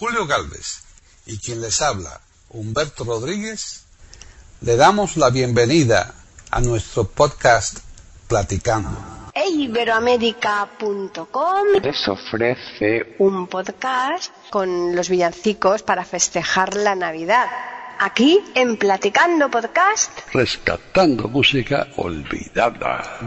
Julio Galvez y quien les habla, Humberto Rodríguez, le damos la bienvenida a nuestro podcast Platicando. Iberoamérica.com les ofrece un podcast con los villancicos para festejar la Navidad. Aquí en Platicando Podcast. rescatando música olvidada.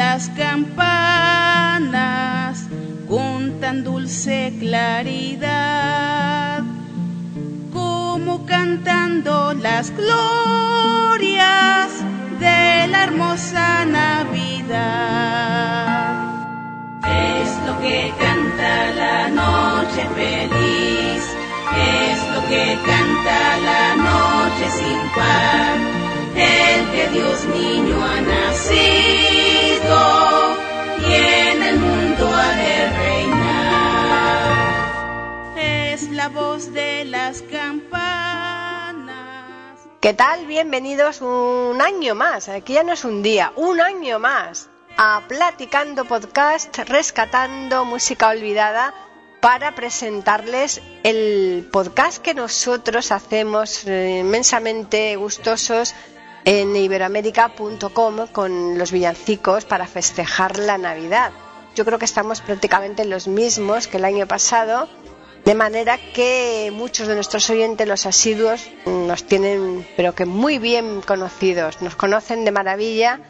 Las campanas con tan dulce claridad como cantando las glorias de la hermosa Navidad. Es lo que canta la noche feliz, es lo que canta la noche sin par el que Dios niño ha nacido y en el mundo reinar. Es la voz de las campanas. ¿Qué tal? Bienvenidos un año más. Aquí ya no es un día, un año más. A Platicando Podcast, rescatando música olvidada para presentarles el podcast que nosotros hacemos eh, inmensamente gustosos en iberoamérica.com con los villancicos para festejar la Navidad. Yo creo que estamos prácticamente los mismos que el año pasado, de manera que muchos de nuestros oyentes, los asiduos, nos tienen, pero que muy bien conocidos, nos conocen de maravilla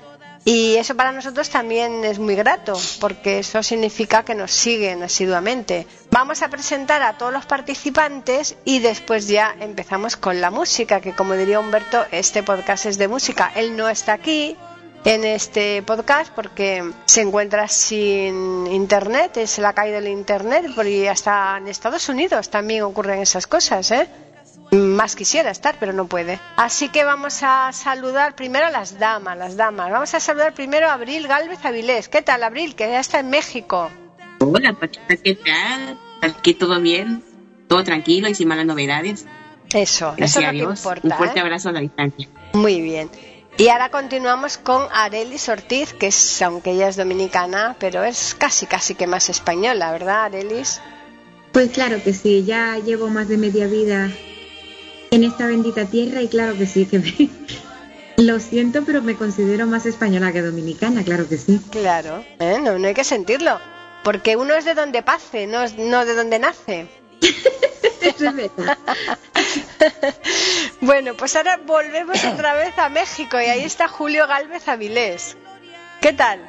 y eso para nosotros también es muy grato, porque eso significa que nos siguen asiduamente. Vamos a presentar a todos los participantes y después ya empezamos con la música, que como diría Humberto, este podcast es de música. Él no está aquí en este podcast porque se encuentra sin internet, se le ha caído el internet, porque hasta en Estados Unidos también ocurren esas cosas, ¿eh? Más quisiera estar, pero no puede. Así que vamos a saludar primero a las damas, las damas. Vamos a saludar primero a Abril Galvez Avilés. ¿Qué tal, Abril? Que ya está en México. Hola, Paquita, ¿qué tal? Aquí todo bien, todo tranquilo y sin malas novedades. Eso, Gracias eso es a lo que importa. Un fuerte ¿eh? abrazo a la distancia. Muy bien. Y ahora continuamos con Arelis Ortiz, que es, aunque ella es dominicana, pero es casi, casi que más española, ¿verdad, Arelis? Pues claro que sí, ya llevo más de media vida en esta bendita tierra y claro que sí, que me- lo siento, pero me considero más española que dominicana, claro que sí. Claro, ¿eh? no, no hay que sentirlo. Porque uno es de donde pase, no, es- no de donde nace. Bueno, pues ahora volvemos otra vez a México y ahí está Julio Galvez Avilés. ¿Qué tal?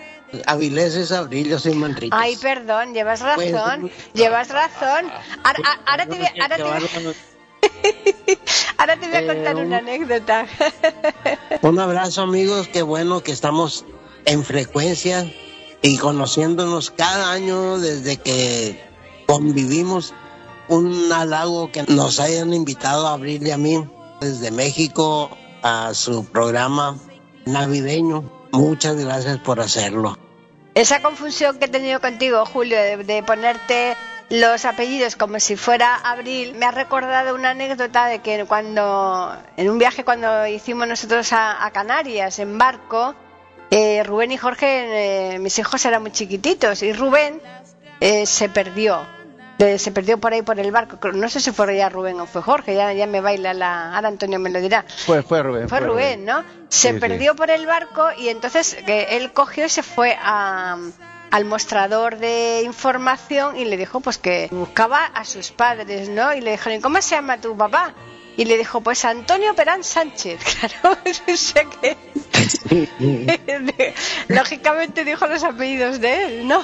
Avilés es Abril, yo soy Manrique. Ay, perdón, llevas razón, Pues, llevas razón. Ahora, a- ahora te voy, ahora te voy a- ahora te voy a contar Eh, una anécdota. Un abrazo amigos, qué bueno que estamos en frecuencia y conociéndonos cada año desde que convivimos. Un halago que nos hayan invitado a Abril y a mí desde México a su programa navideño. Muchas gracias por hacerlo. Esa confusión que he tenido contigo, Julio, de, de ponerte los apellidos como si fuera Abril, me ha recordado una anécdota de que cuando, en un viaje cuando hicimos nosotros a, a Canarias en barco, eh, Rubén y Jorge, eh, mis hijos eran muy chiquititos, y Rubén eh, se perdió. Eh, se perdió por ahí por el barco. No sé si fue ya Rubén o fue Jorge, ya, ya me baila la. Ahora Antonio me lo dirá. Fue, fue Rubén. Fue Rubén, ¿no? Se Sí, sí. perdió por el barco y entonces que él cogió y se fue a, al mostrador de información y le dijo pues que buscaba a sus padres, ¿no? Y le dijeron, ¿y cómo se llama tu papá? Y le dijo, pues Antonio Perán Sánchez, claro, o que lógicamente dijo los apellidos de él, ¿no?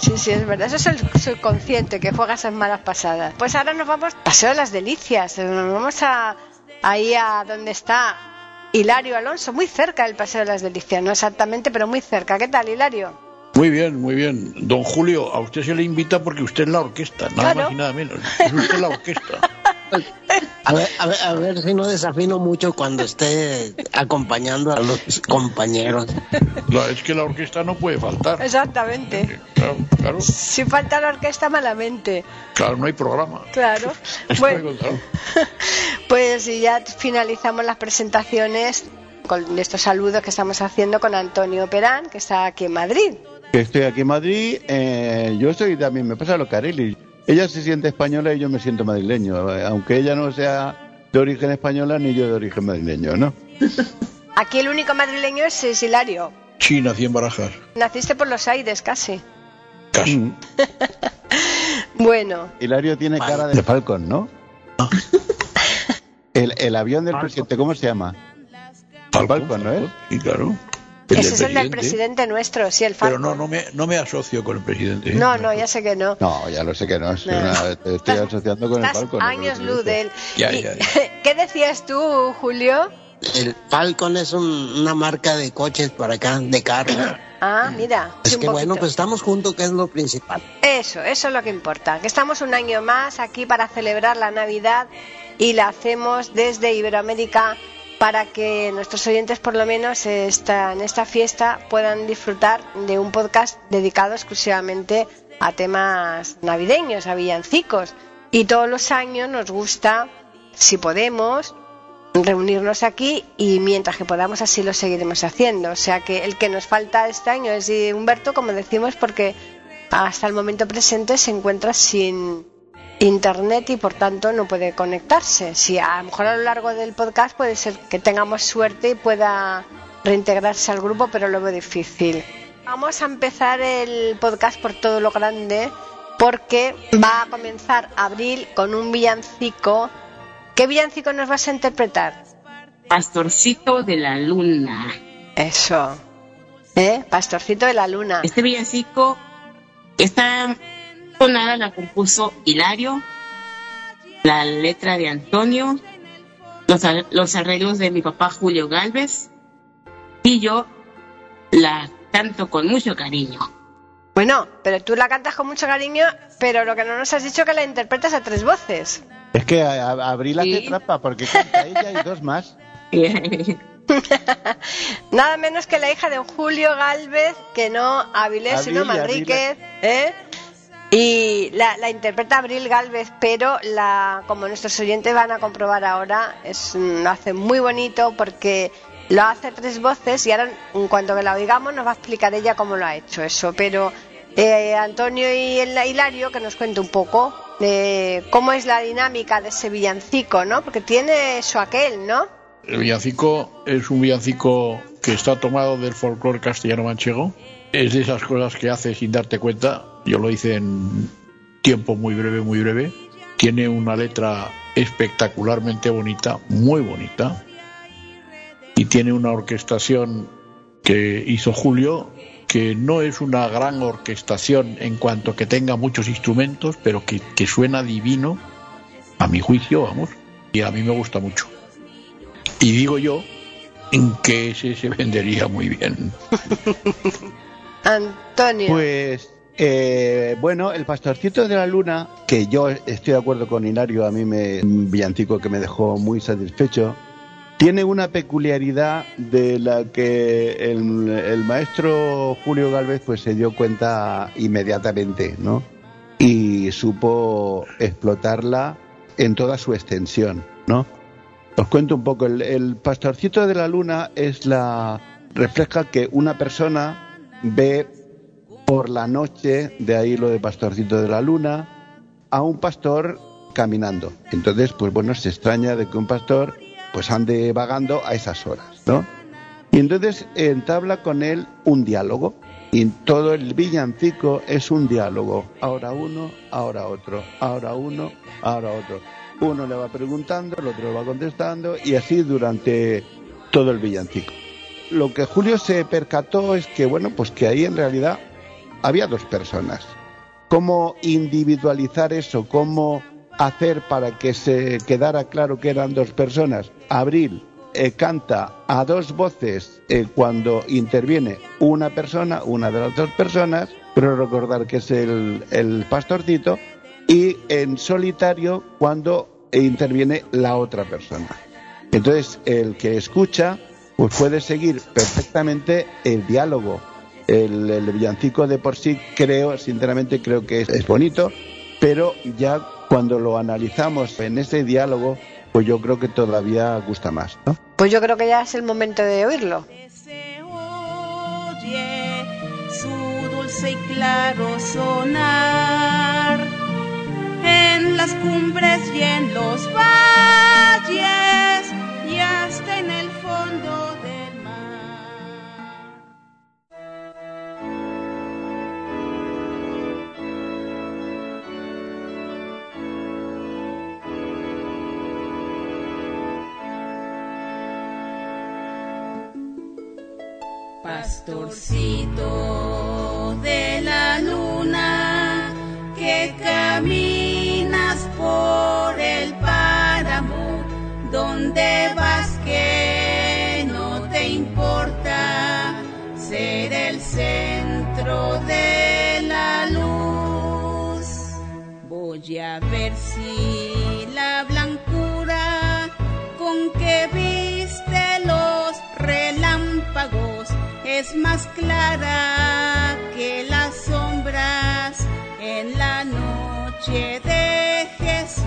sí, sí, es verdad, eso es el subconsciente que juega esas malas pasadas. Pues ahora nos vamos, Paseo de las Delicias, nos vamos a ahí a donde está Hilario Alonso, muy cerca del Paseo de las Delicias, no exactamente, pero muy cerca. ¿Qué tal, Hilario? Muy bien, muy bien. Don Julio, a usted se le invita porque usted es la orquesta, nada Claro. más y nada menos. Es usted la orquesta. A ver, a ver, a ver si no desafino mucho cuando esté acompañando a los compañeros. No, es que la orquesta no puede faltar. Exactamente. Claro, claro, Si falta la orquesta, malamente. claro, no hay programa. Claro. Bueno, pues y ya finalizamos las presentaciones con estos saludos que estamos haciendo con Antonio Perán, que está aquí en Madrid. Que estoy aquí en Madrid, eh, yo soy también, me pasa lo que a Arely. Ella se siente española y yo me siento madrileño, eh, aunque ella no sea de origen española ni yo de origen madrileño, ¿no? Aquí el único madrileño es, es Hilario. Sí, nací en Barajas. Naciste por los aires, casi. Casi. Mm. Bueno, Hilario tiene cara de Falcon, ¿no? El, el avión del presidente, ¿cómo se llama? Falcon, ¿no es? Sí, claro. Ese del es el del presidente nuestro, sí, el Pero Falcon. no, no me, no me asocio con el presidente. No, no, ya sé que no. No, ya lo sé que no, es No. una- te estoy asociando con el Falcon. ¿no? años el luz de él. Ya, ya, ¿Qué decías tú, Julio? El Falcon es un- una marca de coches por acá, de carro. Ah, mira. Es que bueno, pues estamos juntos, que es lo principal. Eso, eso es lo que importa. Que estamos un año más aquí para celebrar la Navidad y la hacemos desde Iberoamérica para que nuestros oyentes por lo menos esta- en esta fiesta puedan disfrutar de un podcast dedicado exclusivamente a temas navideños, a villancicos. Y todos los años nos gusta, si podemos, reunirnos aquí y mientras que podamos así lo seguiremos haciendo. O sea que el que nos falta este año es Humberto, como decimos, porque hasta el momento presente se encuentra sin internet y por tanto no puede conectarse. Si a lo mejor a lo largo del podcast puede ser que tengamos suerte y pueda reintegrarse al grupo, pero lo veo difícil. Vamos a empezar el podcast por todo lo grande porque va a comenzar abril con un villancico. ¿Qué villancico nos vas a interpretar? Pastorcito de la Luna. Eso. ¿Eh? Pastorcito de la Luna. Este villancico, esta tonada la compuso Hilario, la letra de Antonio, los, ar- los arreglos de mi papá Julio Galvez y yo la canto con mucho cariño. Bueno, pero tú la cantas con mucho cariño, pero lo que no nos has dicho es que la interpretas a tres voces. Es que a- a- Abril hace Sí. trampa porque canta ella y dos más. Nada menos que la hija de Julio Galvez, que no Avilés, sino Manríquez, ¿eh? Y la, la interpreta Abril Galvez, pero la, como nuestros oyentes van a comprobar ahora, es, mm, lo hace muy bonito porque lo hace tres voces y ahora, en cuanto que la oigamos, nos va a explicar ella cómo lo ha hecho eso. Pero eh, Antonio y el Hilario, que nos cuente un poco de cómo es la dinámica de ese villancico, ¿no? Porque tiene eso aquel, ¿no? El villancico es un villancico que está tomado del folclore castellano manchego. Es de esas cosas que hace sin darte cuenta. Yo lo hice en tiempo muy breve, muy breve. Tiene una letra espectacularmente bonita, muy bonita. Y tiene una orquestación que hizo Julio, que no es una gran orquestación en cuanto que tenga muchos instrumentos, pero que, que suena divino, a mi juicio, vamos. Y a mí me gusta mucho. Y digo yo en que ese se vendería muy bien. Antonio. Pues, eh, bueno, el pastorcito de la luna, que yo estoy de acuerdo con Hilario, a mí me un villancico que me dejó muy satisfecho, tiene una peculiaridad de la que el, el maestro Julio Galvez pues se dio cuenta inmediatamente, ¿no? Y supo explotarla en toda su extensión, ¿no? Os cuento un poco, el, el pastorcito de la luna es la refleja que una persona ve por la noche, de ahí lo de pastorcito de la luna, a un pastor caminando. Entonces, pues bueno, se extraña de que un pastor pues ande vagando a esas horas, ¿no? Y entonces entabla con él un diálogo. Y todo el villancico es un diálogo. Ahora uno, ahora otro, ahora uno, ahora otro. Uno le va preguntando, el otro le va contestando y así durante todo el villancico. Lo que Julio se percató es que, bueno, pues que ahí en realidad había dos personas. ¿Cómo individualizar eso? ¿Cómo hacer para que se quedara claro que eran dos personas? Abril eh, canta a dos voces eh, cuando interviene una persona, una de las dos personas, pero recordar que es el, el pastorcito, y en solitario cuando interviene la otra persona. Entonces, el que escucha, pues puede seguir perfectamente el diálogo. El, el villancico de por sí creo, sinceramente creo que es, es bonito, pero ya cuando lo analizamos en ese diálogo, pues yo creo que todavía gusta más, ¿no? Pues yo creo que ya es el momento de oírlo. se oye su dulce y claro sonar en las cumbres y en los valles Pastorcito de la luna que caminas por el páramo, donde vas que no te importa ser el centro de la luz. Voy a ver si es más clara que las sombras en la noche de Jesús.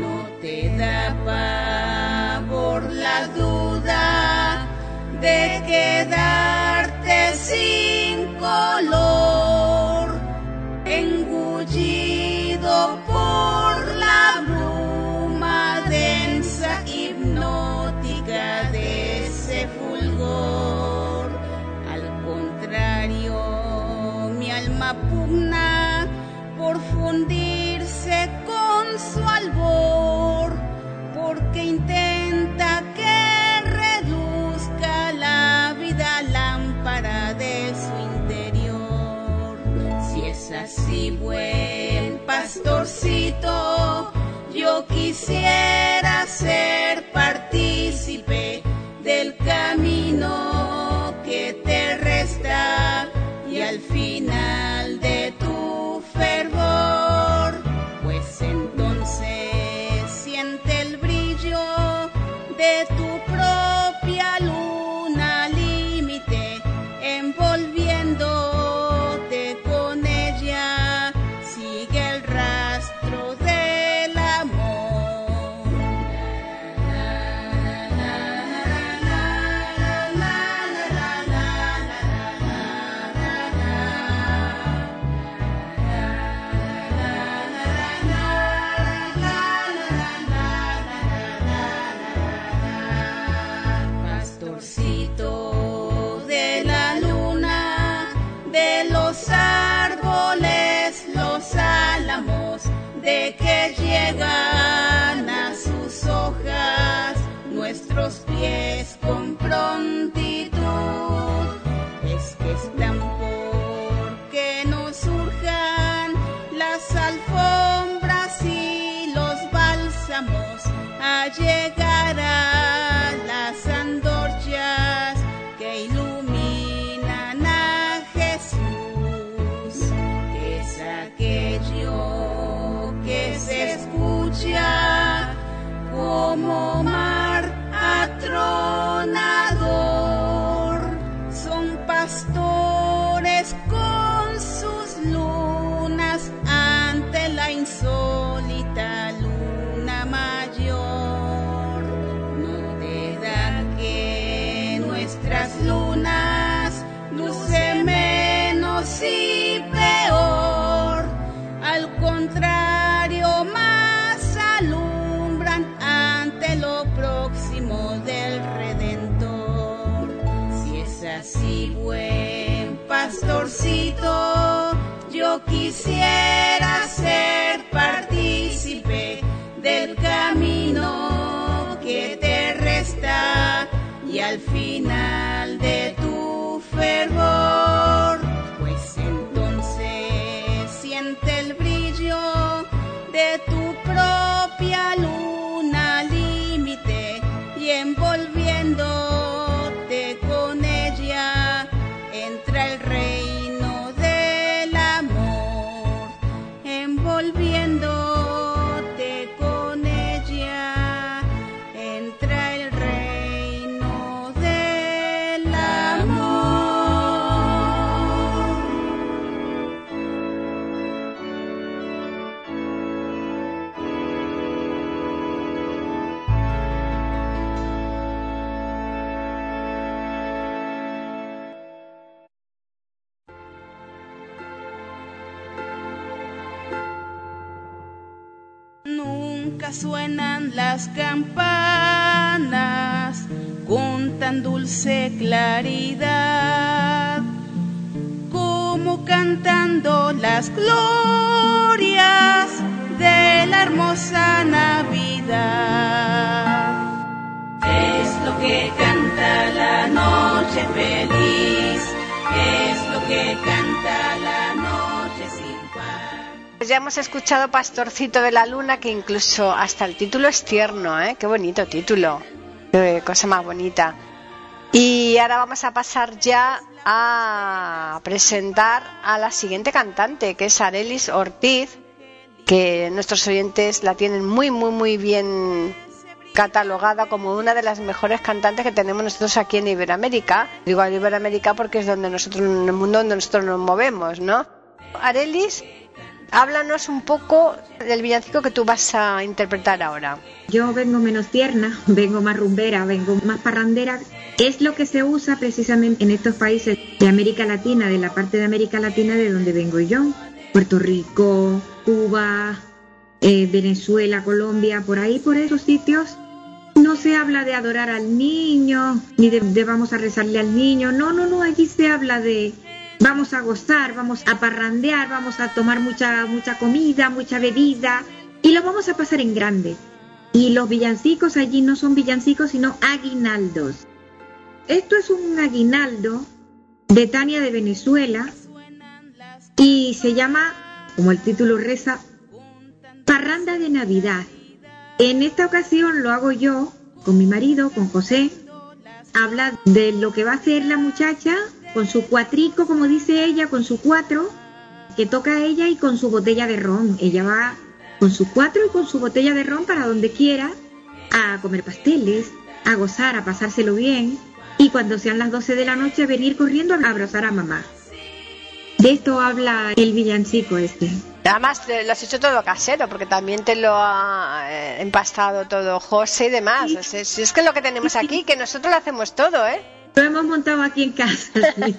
No te da pavor la duda de quedarte sin color, engullido yo quisiera ser partícipe del camino que te resta y al final yo quisiera ser partícipe del camino que te resta y al final las campanas con tan dulce claridad como cantando las glorias de la hermosa Navidad. Es lo que canta la noche feliz, es lo que canta Pues ya hemos escuchado Pastorcito de la Luna, que incluso hasta el título es tierno, ¿eh? Qué bonito título. Qué cosa más bonita. Y ahora vamos a pasar ya a presentar a la siguiente cantante, que es Arelis Ortiz, que nuestros oyentes la tienen muy, muy, muy bien catalogada como una de las mejores cantantes que tenemos nosotros aquí en Iberoamérica. Digo Iberoamérica porque es donde nosotros, en el mundo donde nosotros nos movemos, ¿no? Arelis, háblanos un poco del villancico que tú vas a interpretar ahora. Yo vengo menos tierna, vengo más rumbera, vengo más parrandera. Es lo que se usa precisamente en estos países de América Latina, de la parte de América Latina de donde vengo yo. Puerto Rico, Cuba, eh, Venezuela, Colombia, por ahí, por esos sitios. No se habla de adorar al niño, ni de, de vamos a rezarle al niño. No, no, no, allí se habla de vamos a gozar, vamos a parrandear, vamos a tomar mucha, mucha comida, mucha bebida y lo vamos a pasar en grande. Y los villancicos allí no son villancicos, sino aguinaldos. Esto es un aguinaldo de Tania de Venezuela y se llama, como el título reza, Parranda de Navidad. En esta ocasión lo hago yo con mi marido, con José. Habla de lo que va a hacer la muchacha con su cuatrico, como dice ella, con su cuatro, que toca ella y con su botella de ron. Ella va con su cuatro y con su botella de ron para donde quiera, a comer pasteles, a gozar, a pasárselo bien y cuando sean las 12 de la noche venir corriendo a abrazar a mamá. De esto habla el villancico este. Además, eh, lo has hecho todo casero, porque también te lo ha eh, empastado todo José y demás. Sí. O sea, si es que es lo que tenemos aquí, que nosotros lo hacemos todo, ¿eh? Lo hemos montado aquí en casa. sí.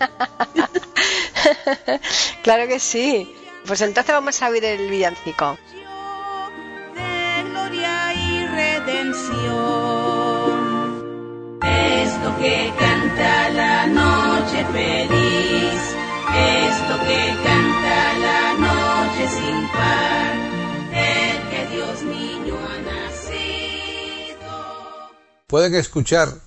claro que sí. Pues entonces vamos a oír el villancico. de gloria y redención. Es lo que canta la noche feliz, es lo que canta la noche sin par, el que Dios niño ha nacido. Pueden escuchar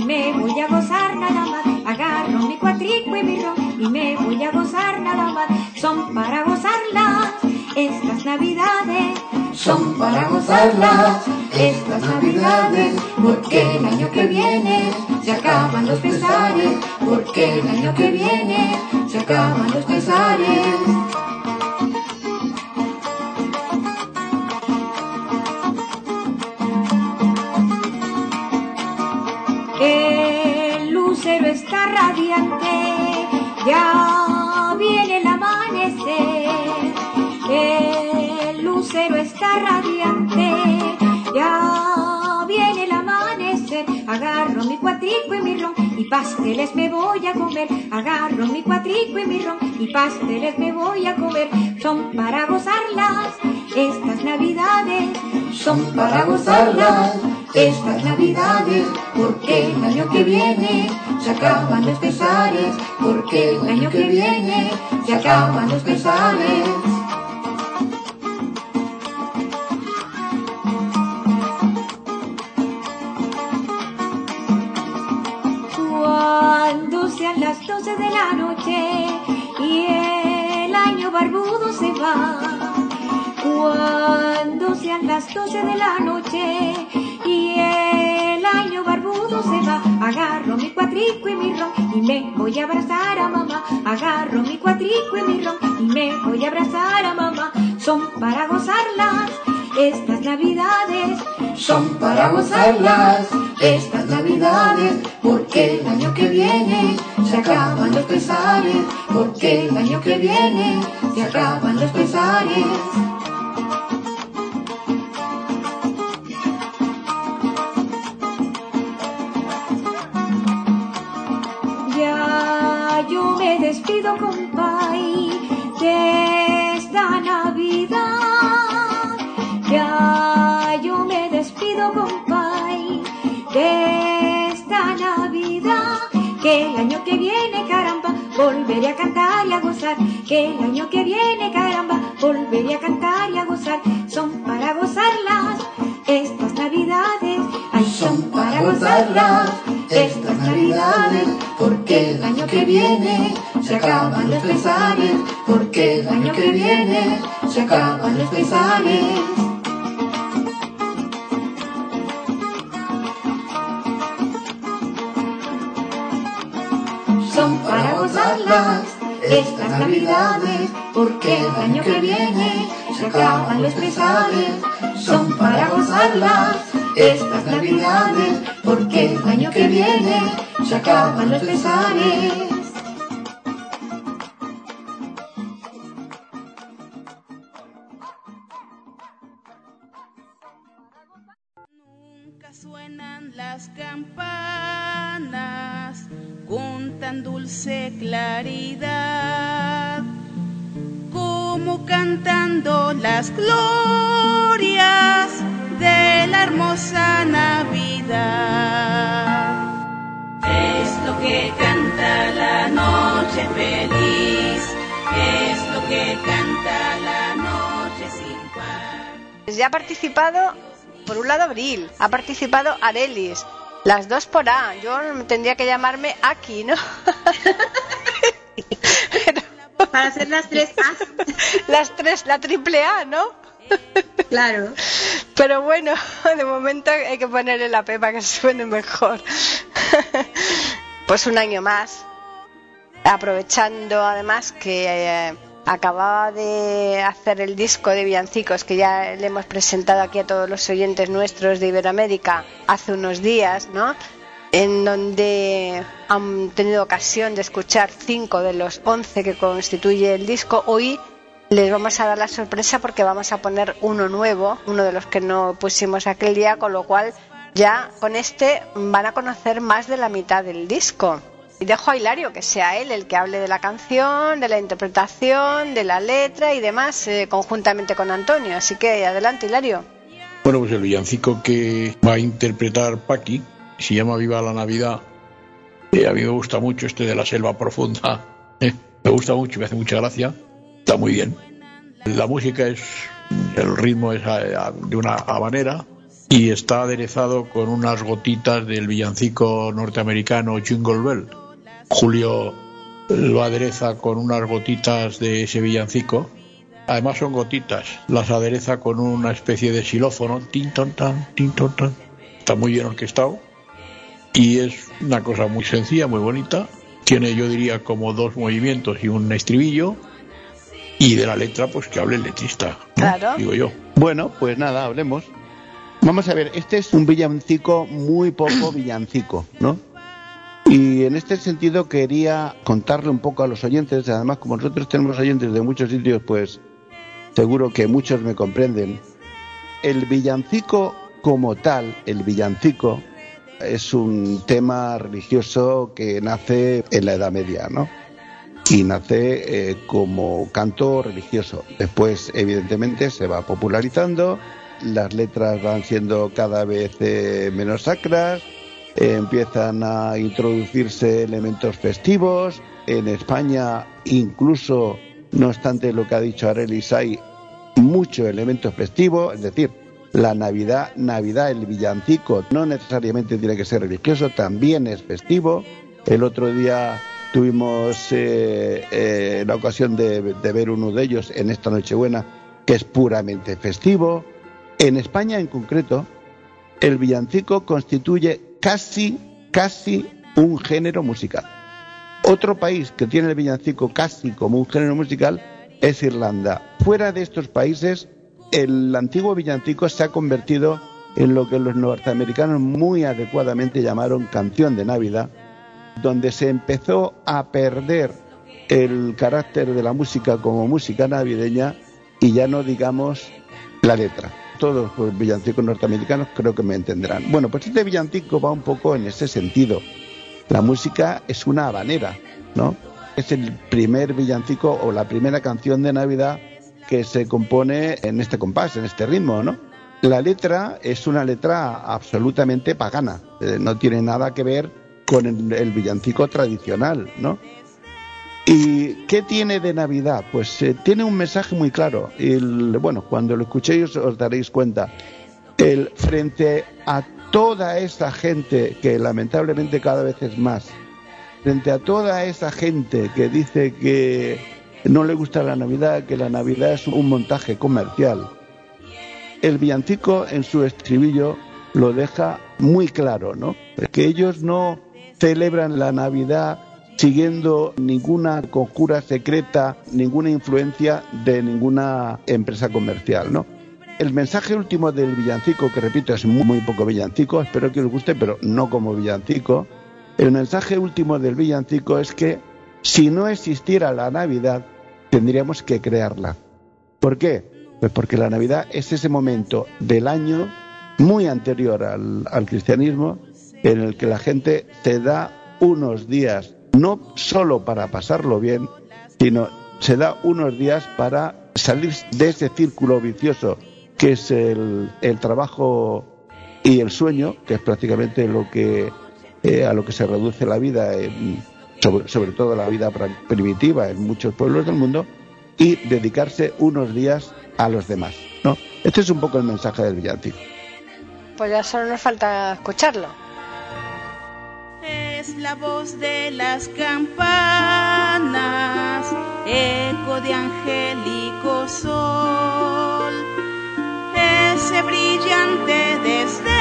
y me voy a gozar nada más. Agarro mi cuatrico y mi ron y me voy a gozar nada más. Son para gozarlas estas navidades. Son para gozarlas estas navidades, porque el año que viene se acaban los pesares, porque el año que viene se acaban los pesares. Pasteles me voy a comer. Agarro mi cuatrico y mi ron y pasteles me voy a comer. Son para gozarlas estas navidades, son para gozarlas estas navidades, porque el año que viene se acaban los pesares, porque el año que viene se acaban los pesares. De la noche y el año barbudo se va, Cuando sean las doce de la noche y el año barbudo se va, agarro mi cuatrico y mi ron y me voy a abrazar a mamá. Agarro mi cuatrico y mi ron y me voy a abrazar a mamá. Son para gozarlas estas navidades, son para gozarlas estas navidades, porque el año que viene se acaban los pesares, porque el año que viene se acaban los pesares. Volveré a cantar y a gozar. Que el año que viene, caramba, volveré a cantar y a gozar. Son para gozarlas estas Navidades. Ay, son para gozarlas estas Navidades. Porque el año que viene se acaban los pesares. Porque el año que viene se acaban los pesares. son para estas navidades, porque el año que viene se acaban los pesares, son para gozarlas estas navidades, porque el año que viene se acaban los pesares. Suenan las campanas con tan dulce claridad como cantando las glorias de la hermosa Navidad. Es lo que canta la noche feliz, es lo que canta la noche sin par. Ya ha participado, por un lado, Abril, ha participado Arelis, las dos por A. Yo tendría que llamarme Aki, ¿no? Para hacer las tres A. Las tres, la triple A, ¿no? Claro. Pero bueno, de momento hay que ponerle la P para que suene mejor. Pues un año más. Aprovechando además que eh, acababa de hacer el disco de villancicos que ya le hemos presentado aquí a todos los oyentes nuestros de Iberoamérica hace unos días, ¿no? En donde han tenido ocasión de escuchar cinco de los once que constituye el disco. Hoy les vamos a dar la sorpresa porque vamos a poner uno nuevo, uno de los que no pusimos aquel día, con lo cual ya con este van a conocer más de la mitad del disco. Y dejo a Hilario que sea él el que hable de la canción, de la interpretación, de la letra y demás, eh, conjuntamente con Antonio. Así que adelante, Hilario. Bueno, pues el villancico que va a interpretar Paqui se llama Viva la Navidad. Eh, a mí me gusta mucho este de la selva profunda. eh, me gusta mucho, me hace mucha gracia. Está muy bien. La música es, el ritmo es eh, de una habanera y está aderezado con unas gotitas del villancico norteamericano Jingle Bell. Julio lo adereza con unas gotitas de ese villancico. Además son gotitas. Las adereza con una especie de xilófono. Tin, ton, tan, tin, ton, tan. Está muy bien orquestado. Y es una cosa muy sencilla, muy bonita. Tiene, yo diría, como dos movimientos y un estribillo. Y de la letra, pues que hable el letrista. ¿no? Claro. Digo yo. Bueno, pues nada, hablemos. Vamos a ver, este es un villancico muy poco villancico, ¿no? Y en este sentido quería contarle un poco a los oyentes, además como nosotros tenemos oyentes de muchos sitios, pues seguro que muchos me comprenden. El villancico como tal, el villancico, es un tema religioso que nace en la Edad Media, ¿no? Y nace eh, como canto religioso. Después, evidentemente, se va popularizando, las letras van siendo cada vez eh, menos sacras, empiezan a introducirse elementos festivos. En España, incluso, no obstante lo que ha dicho Arelis, hay mucho elemento festivo, es decir, la Navidad, Navidad, el villancico, no necesariamente tiene que ser religioso, también es festivo. El otro día tuvimos eh, eh, la ocasión de ver uno de ellos en esta Nochebuena, que es puramente festivo. En España en concreto, el villancico constituye casi, casi un género musical. Otro país que tiene el villancico casi como un género musical es Irlanda. Fuera de estos países, el antiguo villancico se ha convertido en lo que los norteamericanos muy adecuadamente llamaron canción de Navidad, donde se empezó a perder el carácter de la música como música navideña y ya no digamos la letra. Todos los villancicos norteamericanos creo que me entenderán. Bueno, pues este villancico va un poco en ese sentido. La música es una habanera, ¿no? Es el primer villancico o la primera canción de Navidad que se compone en este compás, en este ritmo, ¿no? La letra es una letra absolutamente pagana, eh, no tiene nada que ver con el villancico tradicional, ¿no? ¿Y qué tiene de Navidad? Pues eh, tiene un mensaje muy claro. El, bueno, cuando lo escuchéis os daréis cuenta. El, frente a toda esa gente, que lamentablemente cada vez es más, frente a toda esa gente que dice que no le gusta la Navidad, que la Navidad es un montaje comercial, el villancico en su estribillo lo deja muy claro, ¿no? Que ellos no celebran la Navidad siguiendo ninguna conjura secreta, ninguna influencia de ninguna empresa comercial, ¿no? El mensaje último del villancico, que repito es muy, poco villancico, espero que os guste, pero no como villancico. El mensaje último del villancico es que si no existiera la Navidad, tendríamos que crearla. ¿Por qué? Pues porque la Navidad es ese momento del año muy anterior al, al cristianismo en el que la gente te da unos días no solo para pasarlo bien, sino se da unos días para salir de ese círculo vicioso que es el, trabajo y el sueño, que es prácticamente lo que eh, a lo que se reduce la vida, en, sobre, sobre todo la vida primitiva en muchos pueblos del mundo, y dedicarse unos días a los demás. ¿no? Este es un poco el mensaje del villancico. Pues ya solo nos falta escucharlo. Es la voz de las campanas, eco de angélico sol, ese brillante destello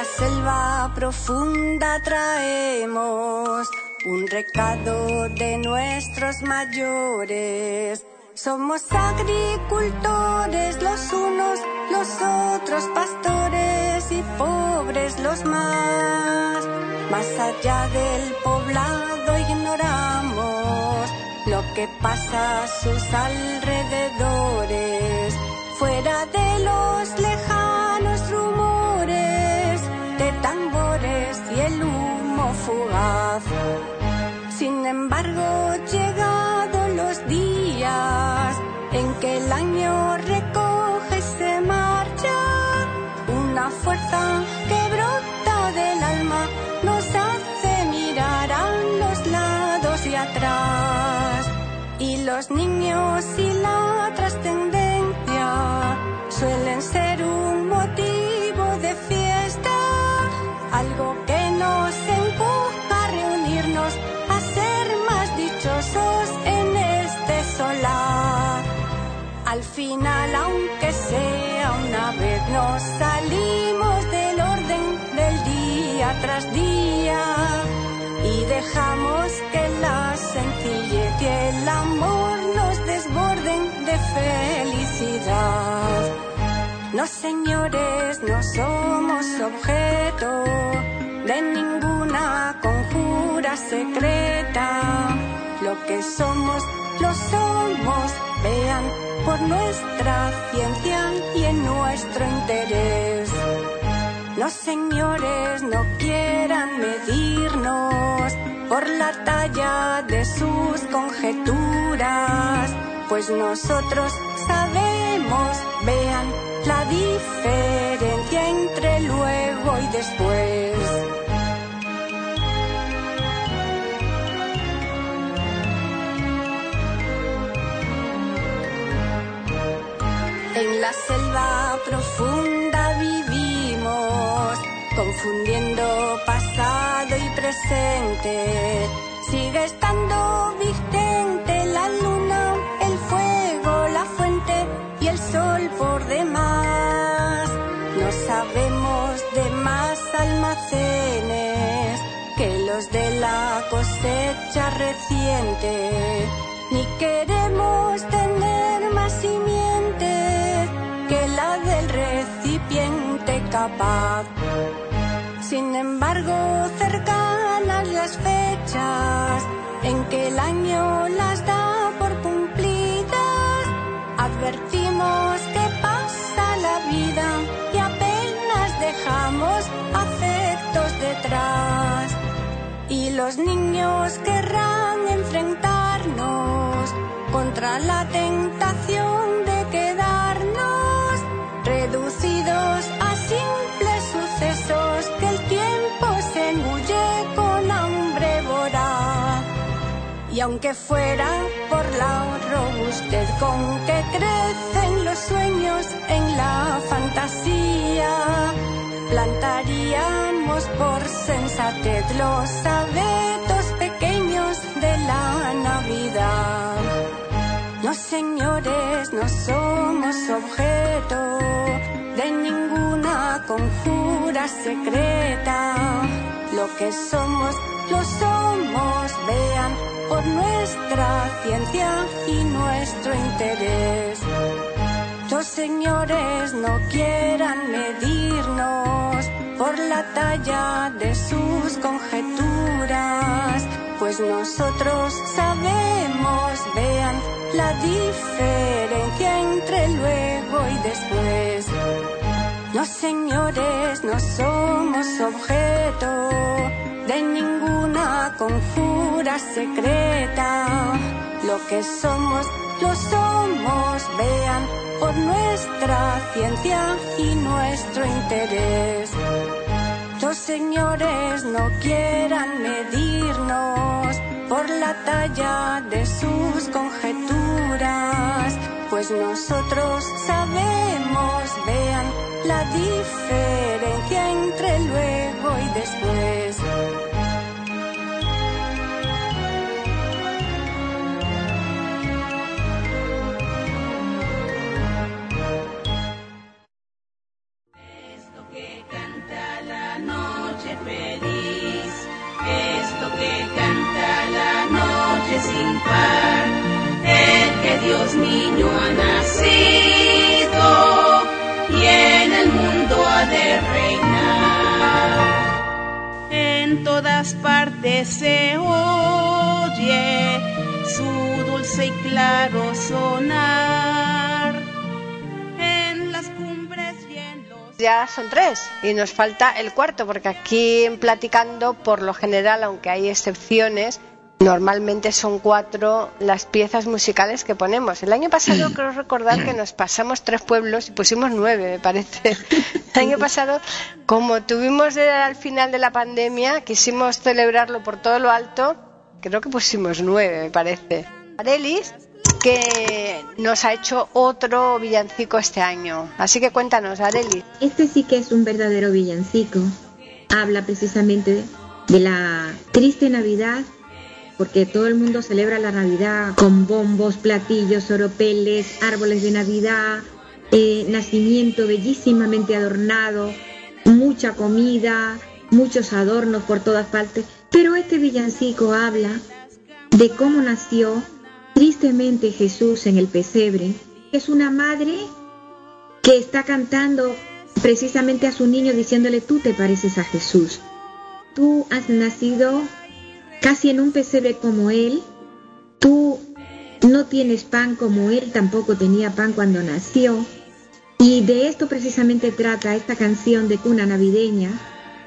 la selva profunda traemos un recado de nuestros mayores. Somos agricultores los unos, los otros pastores y pobres los más. Más allá del poblado ignoramos lo que pasa a sus alrededores. Fuera de los lejanos rumores y el humo fugaz. Sin embargo, llegado los días en que el año recoge y se marcha, una fuerza que brota del alma nos hace mirar a los lados y atrás. Y los niños y la trascendencia suelen ser un motivo final, aunque sea una vez, nos salimos del orden del día tras día y dejamos que la sencillez y el amor nos desborden de felicidad. No, señores, no somos objeto de ninguna conjura secreta. Lo que somos, lo somos, vean, por nuestra ciencia y en nuestro interés. Los señores no quieran medirnos por la talla de sus conjeturas, pues nosotros sabemos, vean, la diferencia entre luego y después. Profunda vivimos, confundiendo pasado y presente. Sigue estando vigente la luna, el fuego, la fuente y el sol por demás. No sabemos de más almacenes que los de la cosecha reciente, ni queremos tener más simiente capaz. Sin embargo, cercanas las fechas en que el año las da por cumplidas, advertimos que pasa la vida y apenas dejamos afectos detrás. Y los niños querrán enfrentarnos contra la tentación de aunque fuera por la robustez con que crecen los sueños en la fantasía, plantaríamos por sensatez los abetos pequeños de la Navidad. No señores, no somos objeto de ninguna conjura secreta. Lo que somos, lo somos, vean, por nuestra ciencia y nuestro interés. Los señores no quieran medirnos por la talla de sus conjeturas, pues nosotros sabemos, vean, la diferencia entre luego y después. Los señores no somos objeto de ninguna conjura secreta. Lo que somos, lo somos, vean, por nuestra ciencia y nuestro interés. Los señores no quieran medirnos por la talla de sus conjeturas, pues nosotros sabemos, vean, la diferencia entre luego noche feliz, es lo que canta la noche sin par, el que Dios niño ha nacido y en el mundo ha de reinar. En todas partes se oye su dulce y claro sonar. Ya son tres y nos falta el cuarto porque aquí en Platicando, por lo general, aunque hay excepciones, normalmente son cuatro las piezas musicales que ponemos. El año pasado creo recordar que nos pasamos tres pueblos y pusimos nueve, me parece. El año pasado, como tuvimos de- al final de la pandemia, quisimos celebrarlo por todo lo alto, creo que pusimos nueve, me parece. Arelis, que nos ha hecho otro villancico este año. Así que cuéntanos, Arelis. Este sí que es un verdadero villancico. Habla precisamente de la triste Navidad, porque todo el mundo celebra la Navidad con bombos, platillos, oropeles, árboles de Navidad, eh, nacimiento bellísimamente adornado, mucha comida, muchos adornos por todas partes. Pero este villancico habla de cómo nació tristemente Jesús en el pesebre. Es una madre que está cantando precisamente a su niño diciéndole, tú te pareces a Jesús. Tú has nacido casi en un pesebre como Él. Tú no tienes pan como Él tampoco tenía pan cuando nació. Y de esto precisamente trata esta canción de cuna navideña.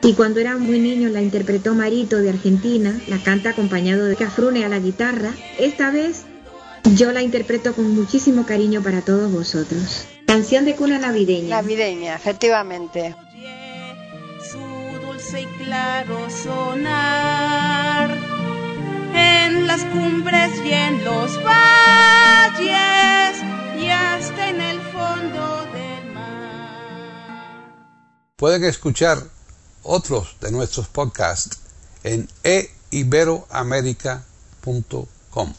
Y cuando era muy niño la interpretó Marito de Argentina, la canta acompañado de Cafrune a la guitarra. Esta vez yo la interpreto con muchísimo cariño para todos vosotros. Canción de cuna navideña. Navideña, efectivamente. su dulce y claro sonar en las cumbres y en los valles y hasta en el fondo del mar. Pueden escuchar otros de nuestros podcasts en eiberoamerica.com.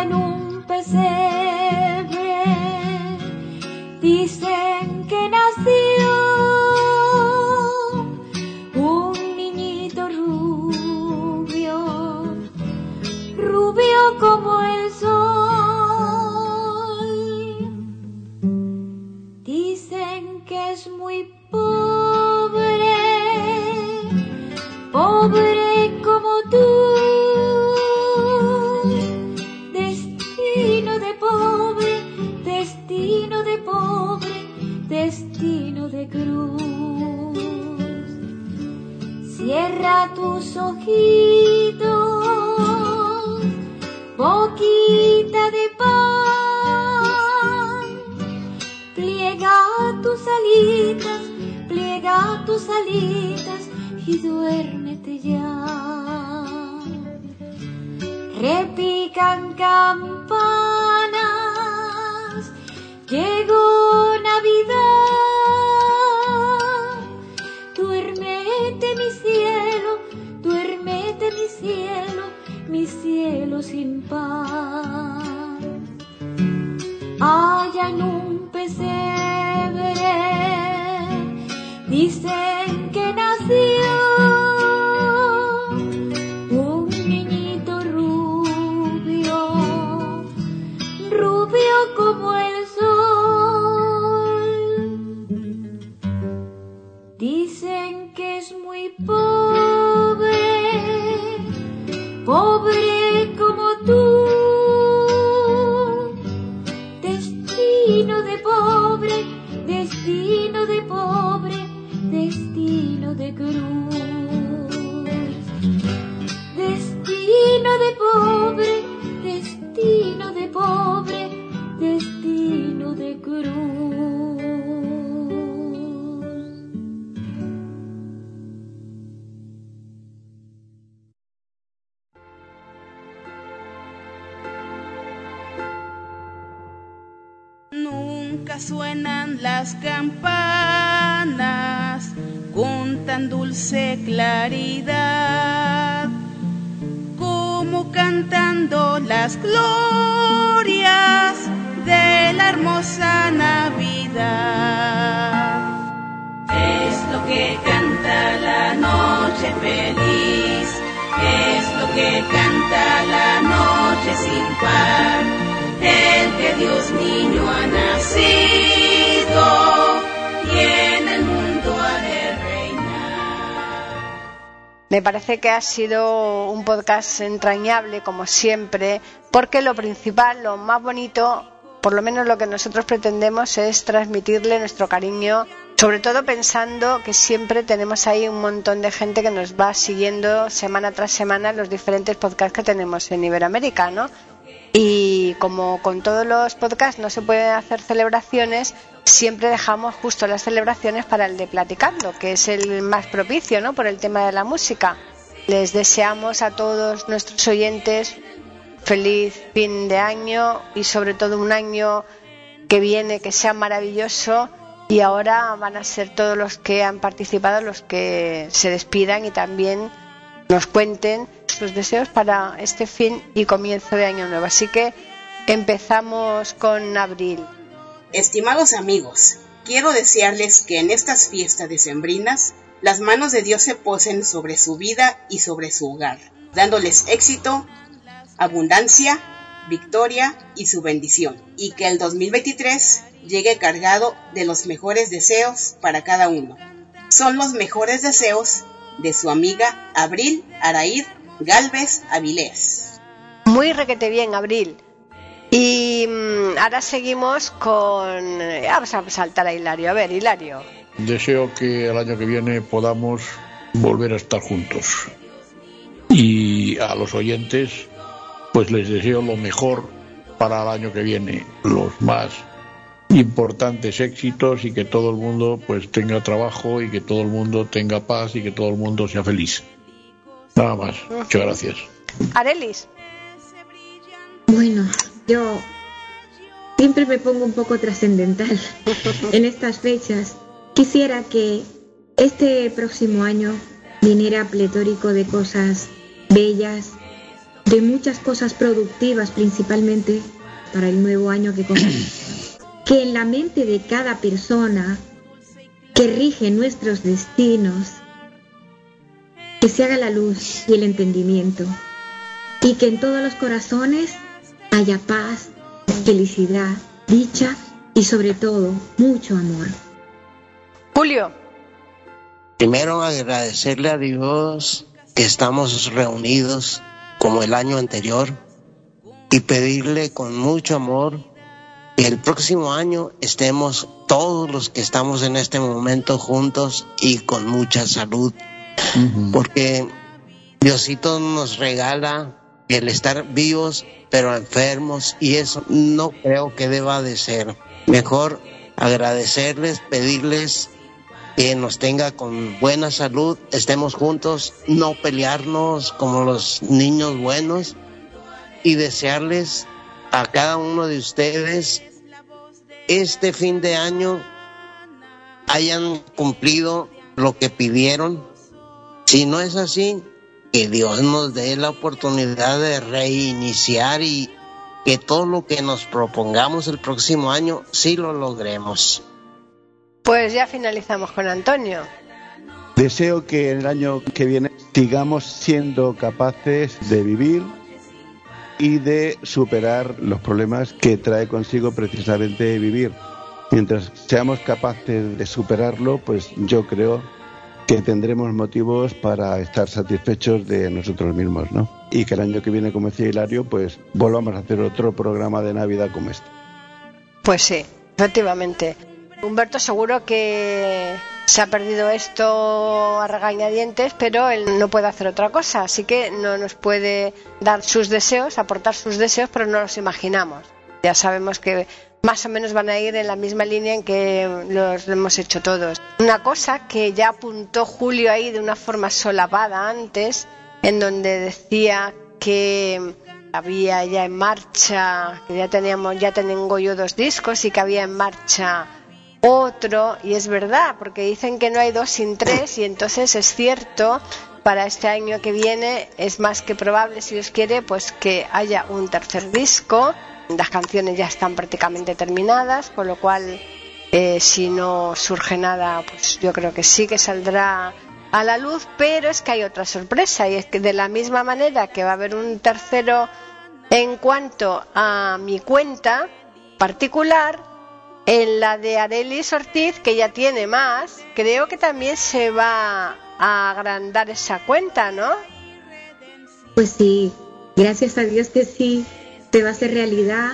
Allá que ha sido un podcast entrañable, como siempre, porque lo principal, lo más bonito, por lo menos lo que nosotros pretendemos es transmitirle nuestro cariño, sobre todo pensando que siempre tenemos ahí un montón de gente que nos va siguiendo semana tras semana los diferentes podcasts que tenemos en Iberoamérica, ¿no? Y como con todos los podcasts no se pueden hacer celebraciones, siempre dejamos justo las celebraciones para el de Platicando, que es el más propicio, ¿no? Por el tema de la música. Les deseamos a todos nuestros oyentes feliz fin de año y sobre todo un año que viene que sea maravilloso y ahora van a ser todos los que han participado los que se despidan y también nos cuenten sus deseos para este fin y comienzo de año nuevo. Así que empezamos con abril. Estimados amigos, quiero desearles que en estas fiestas decembrinas las manos de Dios se posen sobre su vida y sobre su hogar, dándoles éxito, abundancia, victoria y su bendición. Y que el 2023 llegue cargado de los mejores deseos para cada uno. Son los mejores deseos de su amiga Abril Araíd Galvez Avilés. Muy requete bien, Abril. Y mm, ahora seguimos con... eh, Vamos a saltar a Hilario. A ver, Hilario. Deseo que el año que viene podamos volver a estar juntos. Y a los oyentes, pues les deseo lo mejor para el año que viene, los más importantes éxitos y que todo el mundo pues tenga trabajo y que todo el mundo tenga paz y que todo el mundo sea feliz. Nada más. Muchas gracias. Arelis. Bueno, yo siempre me pongo un poco trascendental en estas fechas. Quisiera que este próximo año viniera pletórico de cosas bellas, de muchas cosas productivas principalmente para el nuevo año que comienza. Que en la mente de cada persona que rige nuestros destinos, que se haga la luz y el entendimiento y que en todos los corazones haya paz, felicidad, dicha y sobre todo mucho amor. Julio. Primero agradecerle a Dios que estamos reunidos como el año anterior y pedirle con mucho amor que el próximo año estemos todos los que estamos en este momento juntos y con mucha salud. Porque Diosito nos regala el estar vivos pero enfermos y eso no creo que deba de ser. Mejor agradecerles, pedirles que nos tenga con buena salud, estemos juntos, no pelearnos como los niños buenos y desearles a cada uno de ustedes este fin de año hayan cumplido lo que pidieron. Si no es así, que Dios nos dé la oportunidad de reiniciar y que todo lo que nos propongamos el próximo año sí lo logremos. Pues ya finalizamos con Antonio. Deseo que el año que viene sigamos siendo capaces de vivir y de superar los problemas que trae consigo precisamente vivir. Mientras seamos capaces de superarlo, pues yo creo que tendremos motivos para estar satisfechos de nosotros mismos, ¿no? Y que el año que viene, como decía Hilario, pues volvamos a hacer otro programa de Navidad como este. Pues sí, efectivamente. Humberto seguro que se ha perdido esto a regañadientes, pero él no puede hacer otra cosa, así que no nos puede dar sus deseos, aportar sus deseos, pero no los imaginamos. Ya sabemos que más o menos van a ir en la misma línea en que los hemos hecho todos. Una cosa que ya apuntó Julio ahí de una forma solapada antes, en donde decía que había ya en marcha, que ya teníamos, ya tengo yo dos discos y que había en marcha otro, y es verdad, porque dicen que no hay dos sin tres, y entonces es cierto, para este año que viene es más que probable, si Dios quiere, pues que haya un tercer disco. Las canciones ya están prácticamente terminadas, con lo cual, eh, si no surge nada, pues yo creo que sí que saldrá a la luz, pero es que hay otra sorpresa, y es que de la misma manera que va a haber un tercero en cuanto a mi cuenta particular, en la de Arelis Ortiz, que ya tiene más, creo que también se va a agrandar esa cuenta, ¿no? Pues sí, gracias a Dios que sí, te va a hacer realidad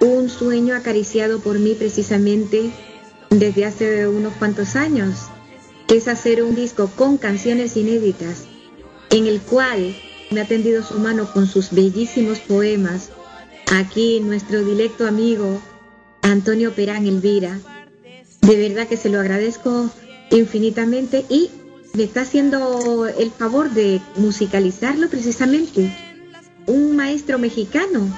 un sueño acariciado por mí precisamente desde hace unos cuantos años, que es hacer un disco con canciones inéditas, en el cual me ha tendido su mano con sus bellísimos poemas. Aquí nuestro directo amigo Antonio Perán Elvira. De verdad que se lo agradezco infinitamente y me está haciendo el favor de musicalizarlo precisamente. Un maestro mexicano.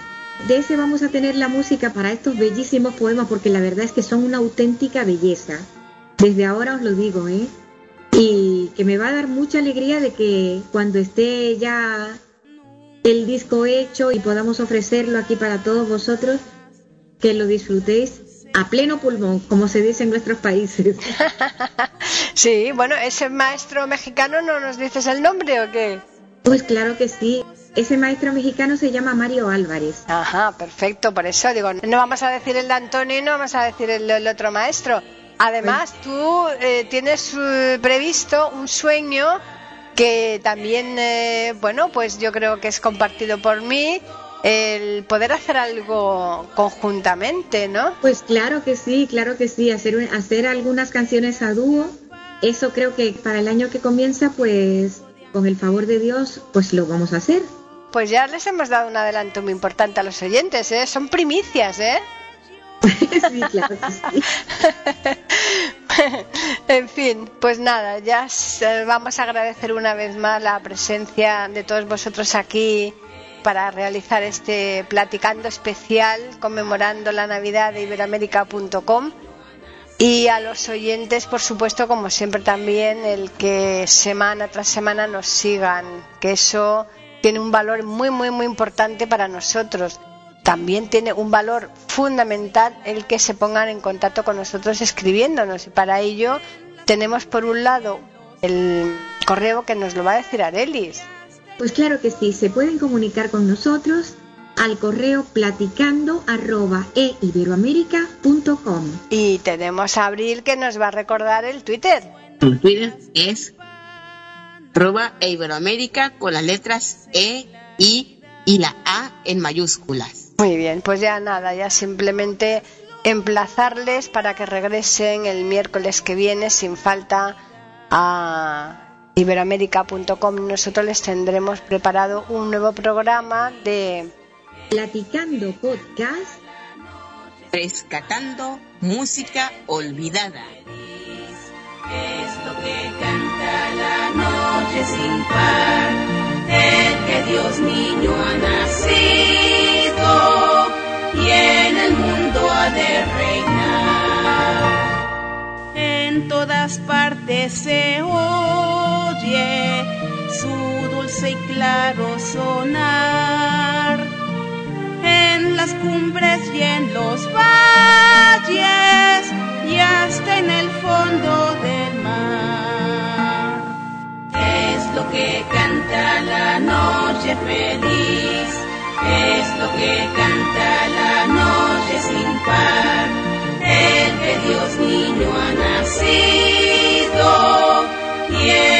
De ese vamos a tener la música para estos bellísimos poemas porque la verdad es que son una auténtica belleza. Desde ahora os lo digo, ¿eh? Y que me va a dar mucha alegría de que cuando esté ya el disco hecho y podamos ofrecerlo aquí para todos vosotros, que lo disfrutéis a pleno pulmón, como se dice en nuestros países. sí, bueno, ese maestro mexicano, ¿no nos dices el nombre o qué? Pues claro que sí. Ese maestro mexicano se llama Mario Álvarez. Ajá, perfecto. Por eso digo, no vamos a decir el de Antonio y no vamos a decir el, el otro maestro. Además, tú eh, tienes eh, previsto un sueño que también, eh, bueno, pues yo creo que es compartido por mí, el poder hacer algo conjuntamente, ¿no? Pues claro que sí, claro que sí, hacer, hacer algunas canciones a dúo, eso creo que para el año que comienza, pues con el favor de Dios, pues lo vamos a hacer. Pues ya les hemos dado un adelanto muy importante a los oyentes, ¿eh? Son primicias, ¿eh? sí, claro que sí. en fin, pues nada, ya vamos a agradecer una vez más la presencia de todos vosotros aquí para realizar este platicando especial conmemorando la Navidad de Iberoamérica.com y a los oyentes, por supuesto, como siempre también, el que semana tras semana nos sigan, que eso tiene un valor muy, muy, muy importante para nosotros. También tiene un valor fundamental el que se pongan en contacto con nosotros escribiéndonos. Y para ello tenemos por un lado el correo que nos lo va a decir Arelis. Pues claro que sí, se pueden comunicar con nosotros al correo platicando arroba eiberoamerica.com. Y tenemos a Abril que nos va a recordar el Twitter. El Twitter es arroba eiberoamerica con las letras E, I y la A en mayúsculas. Muy bien, pues ya nada, ya simplemente emplazarles para que regresen el miércoles que viene sin falta a iberoamérica.com. Nosotros les tendremos preparado un nuevo programa de Platicando Podcast. Rescatando música olvidada. Es lo que canta la noche sin par, el que Dios niño En todas partes se oye su dulce y claro sonar. En las cumbres y en los valles y hasta en el fondo del mar. Es lo que canta la noche feliz, es lo que canta la noche sin par, Dios niño ha nacido y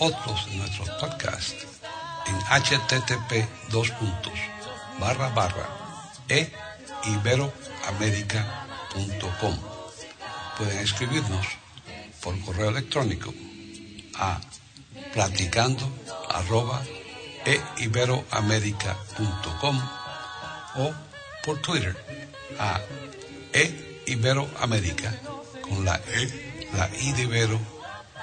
otros de nuestros podcasts en http dos puntos barra barra e iberoamerica.com. Pueden escribirnos por correo electrónico a platicando arroba eiberoamerica.com o por Twitter a eiberoamerica con la E, la I de Ibero